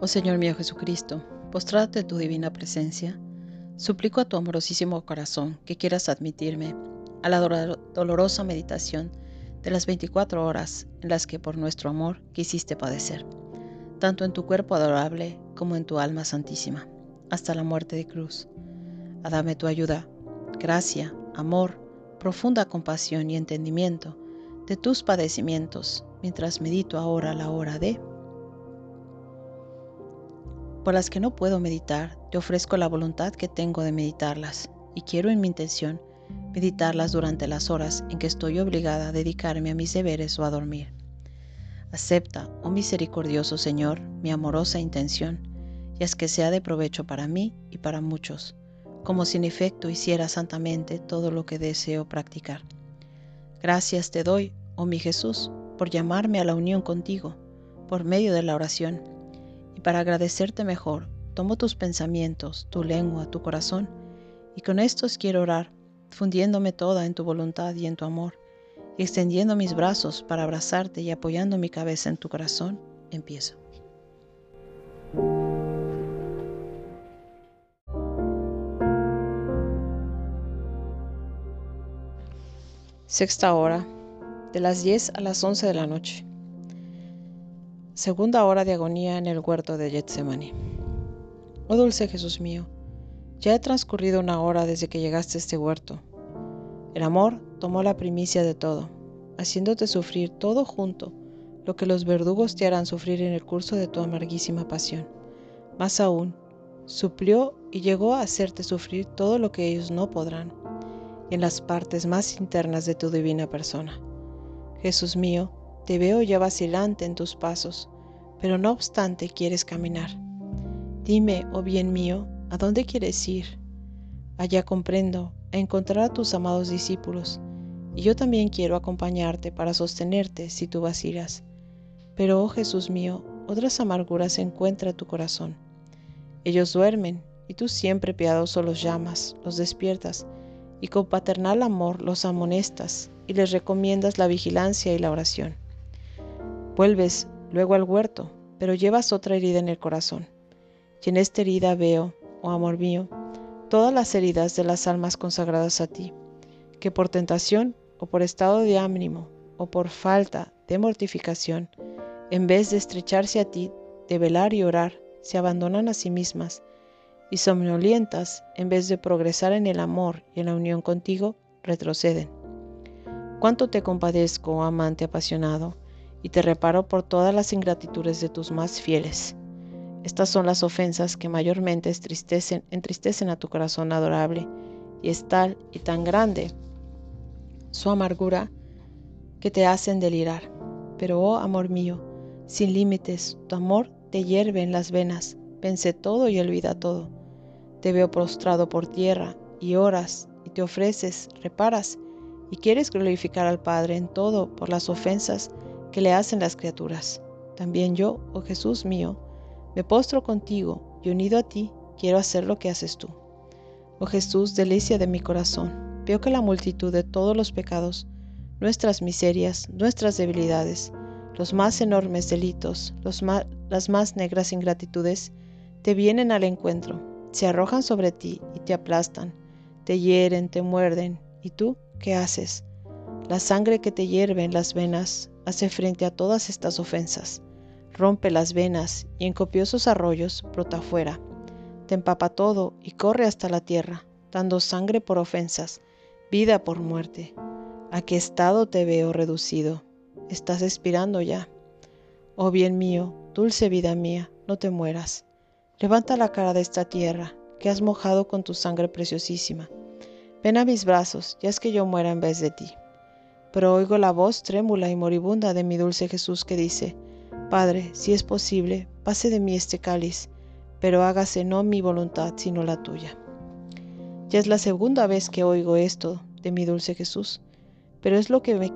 Oh Señor mío Jesucristo, postrate tu divina presencia, suplico a tu amorosísimo corazón que quieras admitirme a la dolorosa meditación de las 24 horas en las que por nuestro amor quisiste padecer, tanto en tu cuerpo adorable como en tu alma santísima, hasta la muerte de cruz. A dame tu ayuda, gracia, amor, profunda compasión y entendimiento de tus padecimientos, mientras medito ahora la hora de por las que no puedo meditar, te ofrezco la voluntad que tengo de meditarlas, y quiero en mi intención meditarlas durante las horas en que estoy obligada a dedicarme a mis deberes o a dormir. Acepta, oh misericordioso Señor, mi amorosa intención, y haz que sea de provecho para mí y para muchos, como si en efecto hiciera santamente todo lo que deseo practicar. Gracias te doy, oh mi Jesús, por llamarme a la unión contigo, por medio de la oración y para agradecerte mejor, tomo tus pensamientos, tu lengua, tu corazón, y con estos quiero orar, fundiéndome toda en tu voluntad y en tu amor, y extendiendo mis brazos para abrazarte y apoyando mi cabeza en tu corazón, empiezo. Sexta hora, de las 10 a las 11 de la noche. Segunda hora de agonía en el huerto de Getsemaní. Oh dulce Jesús mío, ya he transcurrido una hora desde que llegaste a este huerto. El amor tomó la primicia de todo, haciéndote sufrir todo junto lo que los verdugos te harán sufrir en el curso de tu amarguísima pasión. Más aún, suplió y llegó a hacerte sufrir todo lo que ellos no podrán, en las partes más internas de tu divina persona. Jesús mío, te veo ya vacilante en tus pasos, pero no obstante quieres caminar. Dime, oh bien mío, ¿a dónde quieres ir? Allá comprendo, a encontrar a tus amados discípulos, y yo también quiero acompañarte para sostenerte si tú vacilas. Pero, oh Jesús mío, otras amarguras encuentra tu corazón. Ellos duermen, y tú siempre piadoso los llamas, los despiertas, y con paternal amor los amonestas, y les recomiendas la vigilancia y la oración. Vuelves luego al huerto, pero llevas otra herida en el corazón. Y en esta herida veo, oh amor mío, todas las heridas de las almas consagradas a ti, que por tentación o por estado de ánimo o por falta de mortificación, en vez de estrecharse a ti, de velar y orar, se abandonan a sí mismas, y somnolientas, en vez de progresar en el amor y en la unión contigo, retroceden. Cuánto te compadezco, oh amante apasionado, y te reparo por todas las ingratitudes de tus más fieles. Estas son las ofensas que mayormente entristecen, entristecen a tu corazón adorable, y es tal y tan grande su amargura que te hacen delirar. Pero, oh amor mío, sin límites, tu amor te hierve en las venas, vence todo y olvida todo. Te veo prostrado por tierra y oras y te ofreces, reparas y quieres glorificar al Padre en todo por las ofensas que le hacen las criaturas. También yo, oh Jesús mío, me postro contigo y unido a ti quiero hacer lo que haces tú. Oh Jesús, delicia de mi corazón, veo que la multitud de todos los pecados, nuestras miserias, nuestras debilidades, los más enormes delitos, las más negras ingratitudes, te vienen al encuentro, se arrojan sobre ti y te aplastan, te hieren, te muerden, ¿y tú qué haces? La sangre que te hierve en las venas hace frente a todas estas ofensas, rompe las venas y en copiosos arroyos brota fuera, te empapa todo y corre hasta la tierra, dando sangre por ofensas, vida por muerte. ¿A qué estado te veo reducido? Estás expirando ya. Oh bien mío, dulce vida mía, no te mueras. Levanta la cara de esta tierra, que has mojado con tu sangre preciosísima. Ven a mis brazos, ya es que yo muera en vez de ti pero oigo la voz trémula y moribunda de mi dulce Jesús que dice, Padre, si es posible, pase de mí este cáliz, pero hágase no mi voluntad sino la tuya. Ya es la segunda vez que oigo esto de mi dulce Jesús, pero es lo que me,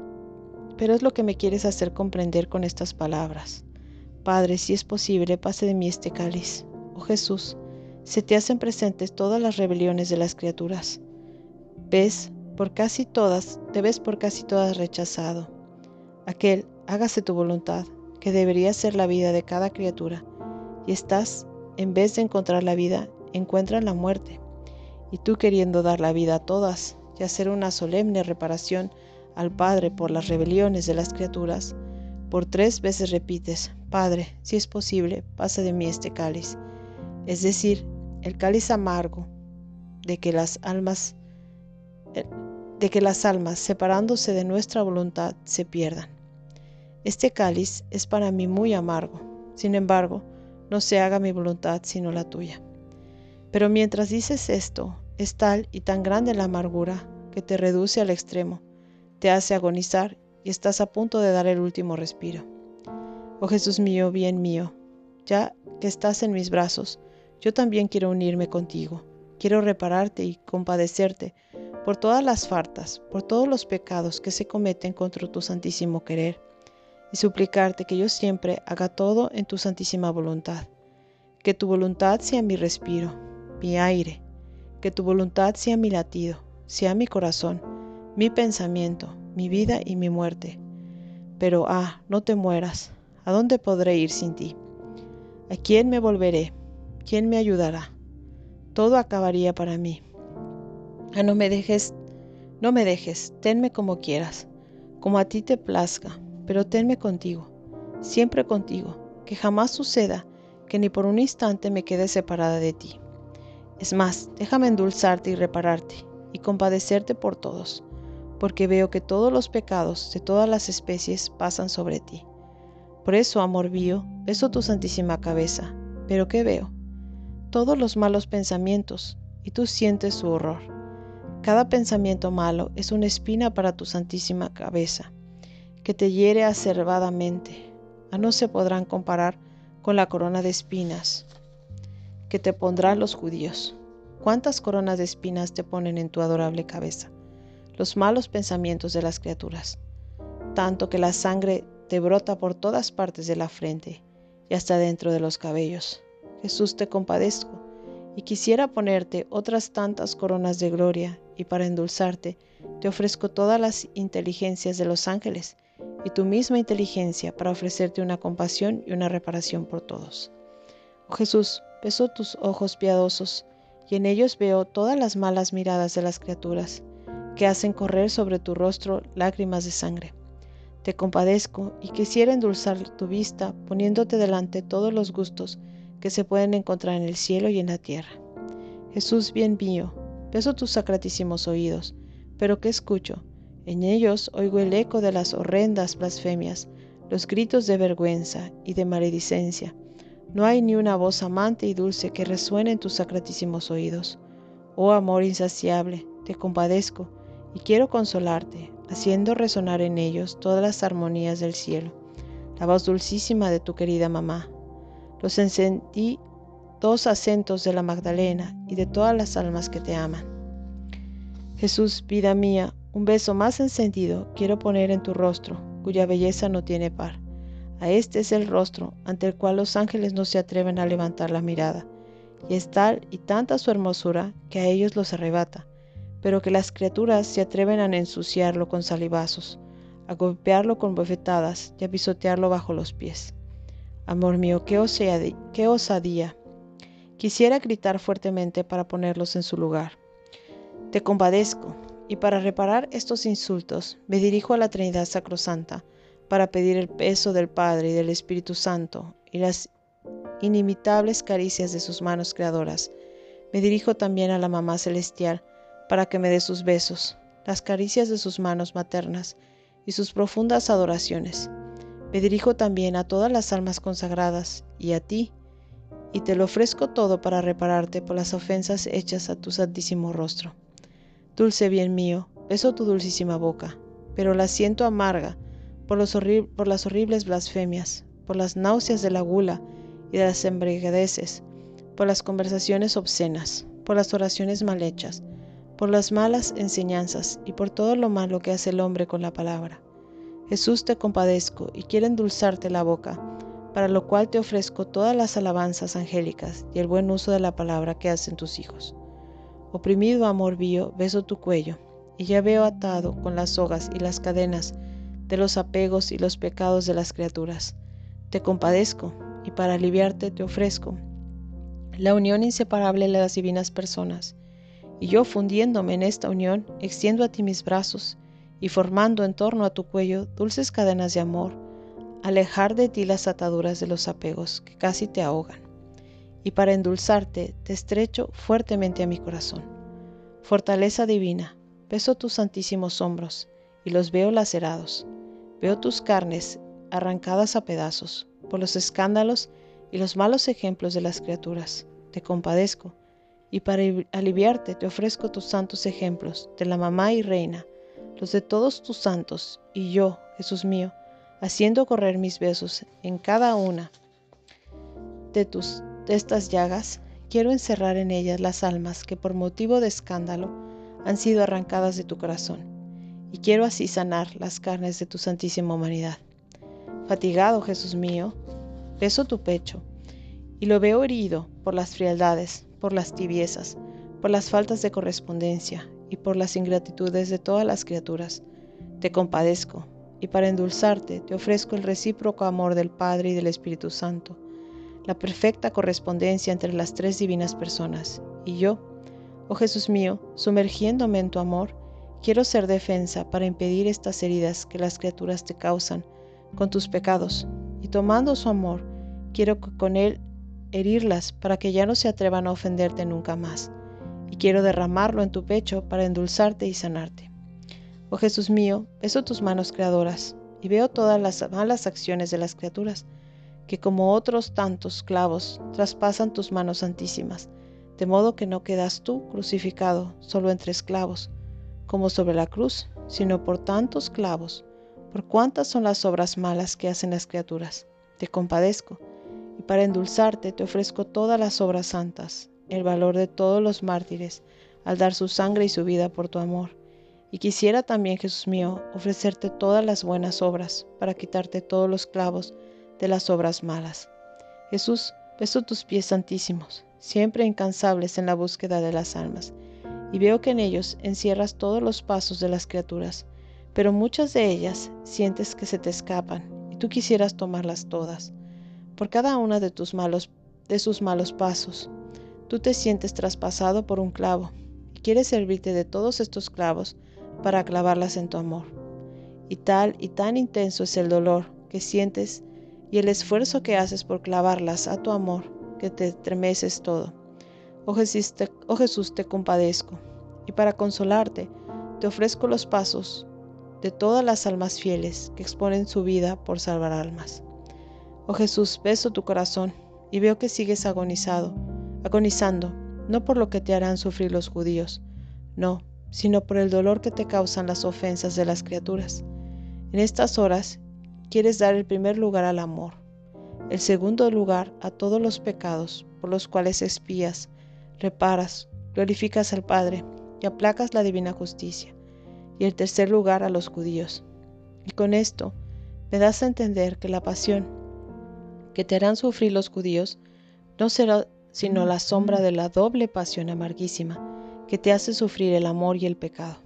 pero es lo que me quieres hacer comprender con estas palabras. Padre, si es posible, pase de mí este cáliz. Oh Jesús, se te hacen presentes todas las rebeliones de las criaturas. Ves por casi todas, te ves por casi todas rechazado. Aquel, hágase tu voluntad, que debería ser la vida de cada criatura, y estás, en vez de encontrar la vida, encuentran la muerte. Y tú queriendo dar la vida a todas y hacer una solemne reparación al Padre por las rebeliones de las criaturas, por tres veces repites, Padre, si es posible, pasa de mí este cáliz. Es decir, el cáliz amargo de que las almas de que las almas, separándose de nuestra voluntad, se pierdan. Este cáliz es para mí muy amargo. Sin embargo, no se haga mi voluntad sino la tuya. Pero mientras dices esto, es tal y tan grande la amargura que te reduce al extremo, te hace agonizar y estás a punto de dar el último respiro. Oh Jesús mío, bien mío, ya que estás en mis brazos, yo también quiero unirme contigo, quiero repararte y compadecerte por todas las faltas, por todos los pecados que se cometen contra tu santísimo querer y suplicarte que yo siempre haga todo en tu santísima voluntad. Que tu voluntad sea mi respiro, mi aire, que tu voluntad sea mi latido, sea mi corazón, mi pensamiento, mi vida y mi muerte. Pero, ah, no te mueras, ¿a dónde podré ir sin ti? ¿A quién me volveré? ¿Quién me ayudará? Todo acabaría para mí. Ah, no me dejes, no me dejes, tenme como quieras, como a ti te plazca, pero tenme contigo, siempre contigo, que jamás suceda que ni por un instante me quede separada de ti. Es más, déjame endulzarte y repararte, y compadecerte por todos, porque veo que todos los pecados de todas las especies pasan sobre ti. Por eso, amor mío, beso tu santísima cabeza, pero ¿qué veo? Todos los malos pensamientos, y tú sientes su horror. Cada pensamiento malo es una espina para tu santísima cabeza que te hiere acervadamente, a no se podrán comparar con la corona de espinas que te pondrán los judíos. ¿Cuántas coronas de espinas te ponen en tu adorable cabeza? Los malos pensamientos de las criaturas, tanto que la sangre te brota por todas partes de la frente y hasta dentro de los cabellos. Jesús te compadezco y quisiera ponerte otras tantas coronas de gloria y para endulzarte te ofrezco todas las inteligencias de los ángeles y tu misma inteligencia para ofrecerte una compasión y una reparación por todos. Oh Jesús, beso tus ojos piadosos, y en ellos veo todas las malas miradas de las criaturas, que hacen correr sobre tu rostro lágrimas de sangre. Te compadezco y quisiera endulzar tu vista poniéndote delante todos los gustos que se pueden encontrar en el cielo y en la tierra. Jesús bien mío, beso tus sacratísimos oídos, pero ¿qué escucho? En ellos oigo el eco de las horrendas blasfemias, los gritos de vergüenza y de maledicencia. No hay ni una voz amante y dulce que resuene en tus sacratísimos oídos. Oh amor insaciable, te compadezco y quiero consolarte, haciendo resonar en ellos todas las armonías del cielo, la voz dulcísima de tu querida mamá. Los encendí dos acentos de la Magdalena y de todas las almas que te aman. Jesús, vida mía, un beso más encendido quiero poner en tu rostro, cuya belleza no tiene par. A este es el rostro ante el cual los ángeles no se atreven a levantar la mirada, y es tal y tanta su hermosura que a ellos los arrebata, pero que las criaturas se atreven a ensuciarlo con salivazos, a golpearlo con bofetadas y a pisotearlo bajo los pies. Amor mío, qué osadía, qué osadía. Quisiera gritar fuertemente para ponerlos en su lugar. Te compadezco, y para reparar estos insultos, me dirijo a la Trinidad Sacrosanta para pedir el peso del Padre y del Espíritu Santo y las inimitables caricias de sus manos creadoras. Me dirijo también a la Mamá Celestial para que me dé sus besos, las caricias de sus manos maternas y sus profundas adoraciones. Me dirijo también a todas las almas consagradas y a ti, y te lo ofrezco todo para repararte por las ofensas hechas a tu santísimo rostro. Dulce bien mío, beso tu dulcísima boca, pero la siento amarga por, las horribles blasfemias, por las náuseas de la gula y de las embriagueces, por las conversaciones obscenas, por las oraciones mal hechas, por las malas enseñanzas y por todo lo malo que hace el hombre con la palabra. Jesús te compadezco y quiero endulzarte la boca, para lo cual te ofrezco todas las alabanzas angélicas y el buen uso de la palabra que hacen tus hijos. Oprimido amor mío, beso tu cuello, y ya veo atado con las sogas y las cadenas de los apegos y los pecados de las criaturas. Te compadezco y para aliviarte te ofrezco la unión inseparable de las divinas personas. Y yo, fundiéndome en esta unión, extiendo a ti mis brazos y formando en torno a tu cuello dulces cadenas de amor, alejar de ti las ataduras de los apegos que casi te ahogan. Y para endulzarte, te estrecho fuertemente a mi corazón. Fortaleza divina, beso tus santísimos hombros y los veo lacerados. Veo tus carnes arrancadas a pedazos por los escándalos y los malos ejemplos de las criaturas. Te compadezco y para aliviarte te ofrezco tus santos ejemplos de la mamá y reina, los de todos tus santos, y yo, Jesús mío, haciendo correr mis besos en cada una de tus de estas llagas, quiero encerrar en ellas las almas que por motivo de escándalo han sido arrancadas de tu corazón, y quiero así sanar las carnes de tu santísima humanidad. Fatigado, Jesús mío, beso tu pecho, y lo veo herido por las frialdades, por las tibiezas, por las faltas de correspondencia y por las ingratitudes de todas las criaturas. Te compadezco, y para endulzarte te ofrezco el recíproco amor del Padre y del Espíritu Santo, la perfecta correspondencia entre las tres divinas personas, y yo, oh Jesús mío, sumergiéndome en tu amor, quiero ser defensa para impedir estas heridas que las criaturas te causan con tus pecados, y tomando su amor, quiero con él herirlas para que ya no se atrevan a ofenderte nunca más. Quiero derramarlo en tu pecho para endulzarte y sanarte. Oh Jesús mío, beso tus manos creadoras y veo todas las malas acciones de las criaturas, que como otros tantos clavos traspasan tus manos santísimas, de modo que no quedas tú crucificado solo entre esclavos, como sobre la cruz, sino por tantos clavos, por cuántas son las obras malas que hacen las criaturas. Te compadezco y para endulzarte te ofrezco todas las obras santas, el valor de todos los mártires, al dar su sangre y su vida por tu amor. Y quisiera también, Jesús mío, ofrecerte todas las buenas obras, para quitarte todos los clavos de las obras malas. Jesús, beso tus pies santísimos, siempre incansables en la búsqueda de las almas, y veo que en ellos encierras todos los pasos de las criaturas, pero muchas de ellas sientes que se te escapan, y tú quisieras tomarlas todas por cada una de tus malos de sus malos pasos. Tú te sientes traspasado por un clavo y quieres servirte de todos estos clavos para clavarlas en tu amor. Y tal y tan intenso es el dolor que sientes y el esfuerzo que haces por clavarlas a tu amor que te estremeces todo. Oh Jesús, te, oh Jesús, te compadezco, y para consolarte te ofrezco los pasos de todas las almas fieles que exponen su vida por salvar almas. Oh Jesús, beso tu corazón y veo que sigues agonizado, agonizando, no por lo que te harán sufrir los judíos, no, sino por el dolor que te causan las ofensas de las criaturas. En estas horas quieres dar el primer lugar al amor, el segundo lugar a todos los pecados por los cuales espías, reparas, glorificas al Padre y aplacas la divina justicia, y el tercer lugar a los judíos. Y con esto me das a entender que la pasión que te harán sufrir los judíos no será sino la sombra de la doble pasión amarguísima que te hace sufrir el amor y el pecado.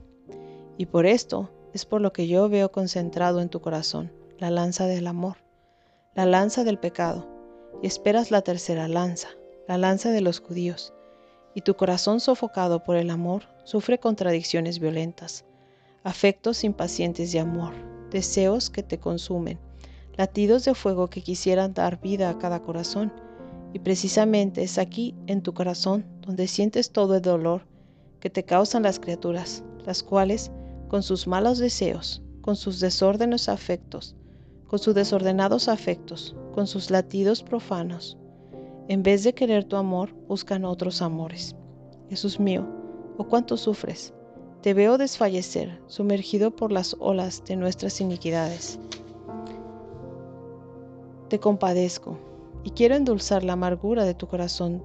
Y por esto es por lo que yo veo concentrado en tu corazón la lanza del amor, la lanza del pecado, y esperas la tercera lanza, la lanza de los judíos, y tu corazón sofocado por el amor sufre contradicciones violentas, afectos impacientes de amor, deseos que te consumen, latidos de fuego que quisieran dar vida a cada corazón. Y precisamente es aquí, en tu corazón, donde sientes todo el dolor que te causan las criaturas, las cuales, con sus malos deseos, con sus desórdenes afectos, con sus desordenados afectos, con sus latidos profanos, en vez de querer tu amor, buscan otros amores. Jesús mío, oh cuánto sufres. Te veo desfallecer, sumergido por las olas de nuestras iniquidades te compadezco y quiero endulzar la amargura de tu corazón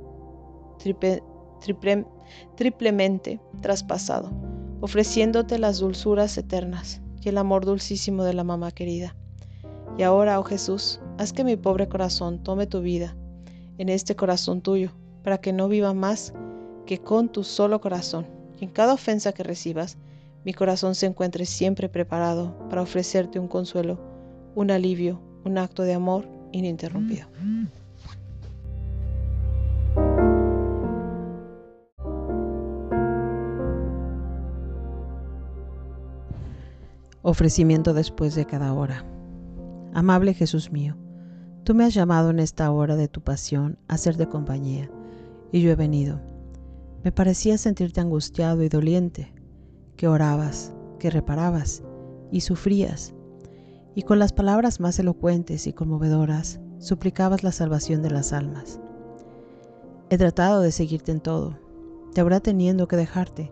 triplemente traspasado, ofreciéndote las dulzuras eternas y el amor dulcísimo de la mamá querida. Y ahora, oh Jesús, haz que mi pobre corazón tome tu vida en este corazón tuyo, para que no viva más que con tu solo corazón. Y en cada ofensa que recibas, mi corazón se encuentre siempre preparado para ofrecerte un consuelo, un alivio, un acto de amor ininterrumpido. Ofrecimiento después de cada hora. Amable Jesús mío, tú me has llamado en esta hora de tu pasión a ser de compañía, y yo he venido. Me parecía sentirte angustiado y doliente, que orabas, que reparabas y sufrías, y con las palabras más elocuentes y conmovedoras suplicabas la salvación de las almas. He tratado de seguirte en todo, te habrá teniendo que dejarte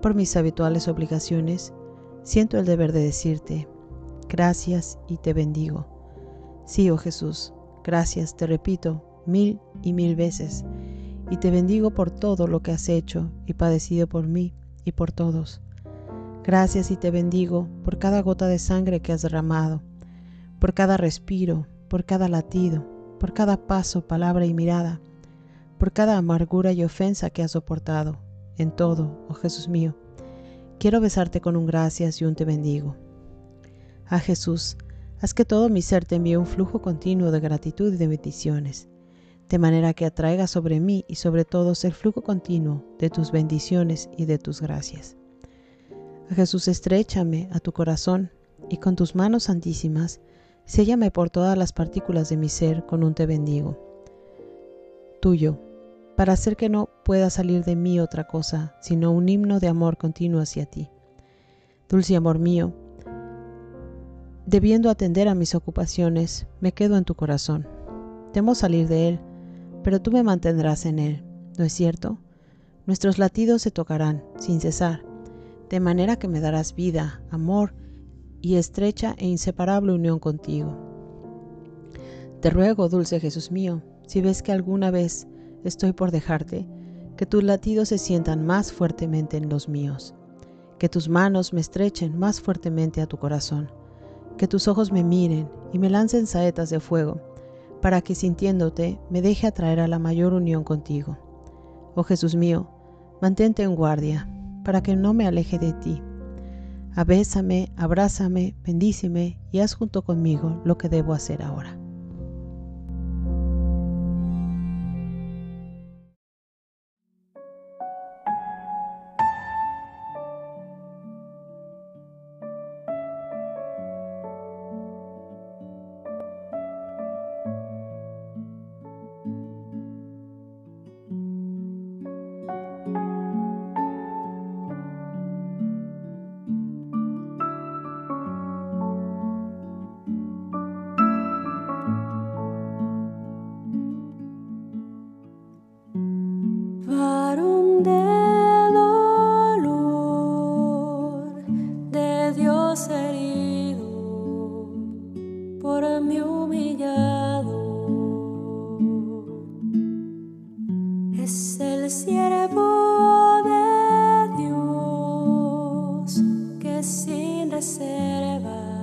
por mis habituales obligaciones siento el deber de decirte, gracias y te bendigo. Sí, oh Jesús, gracias, te repito, mil y mil veces, y te bendigo por todo lo que has hecho y padecido por mí y por todos. Gracias y te bendigo por cada gota de sangre que has derramado, por cada respiro, por cada latido, por cada paso, palabra y mirada, por cada amargura y ofensa que has soportado, en todo, oh Jesús mío Quiero besarte con un gracias y un te bendigo. A Jesús, haz que todo mi ser te envíe un flujo continuo de gratitud y de bendiciones, de manera que atraiga sobre mí y sobre todos el flujo continuo de tus bendiciones y de tus gracias. Jesús, estrechame a tu corazón y con tus manos santísimas, séllame por todas las partículas de mi ser con un te bendigo. Tuyo, para hacer que no pueda salir de mí otra cosa, sino un himno de amor continuo hacia ti. Dulce amor mío, debiendo atender a mis ocupaciones, me quedo en tu corazón. Temo salir de él, pero tú me mantendrás en él, ¿no es cierto? Nuestros latidos se tocarán sin cesar, de manera que me darás vida, amor y estrecha e inseparable unión contigo. Te ruego, dulce Jesús mío, si ves que alguna vez estoy por dejarte, que tus latidos se sientan más fuertemente en los míos, que tus manos me estrechen más fuertemente a tu corazón, que tus ojos me miren y me lancen saetas de fuego, para que sintiéndote me deje atraer a la mayor unión contigo. Oh Jesús mío, mantente en guardia, para que no me aleje de ti. Abésame, abrázame, bendíceme y haz junto conmigo lo que debo hacer ahora. sin reservas.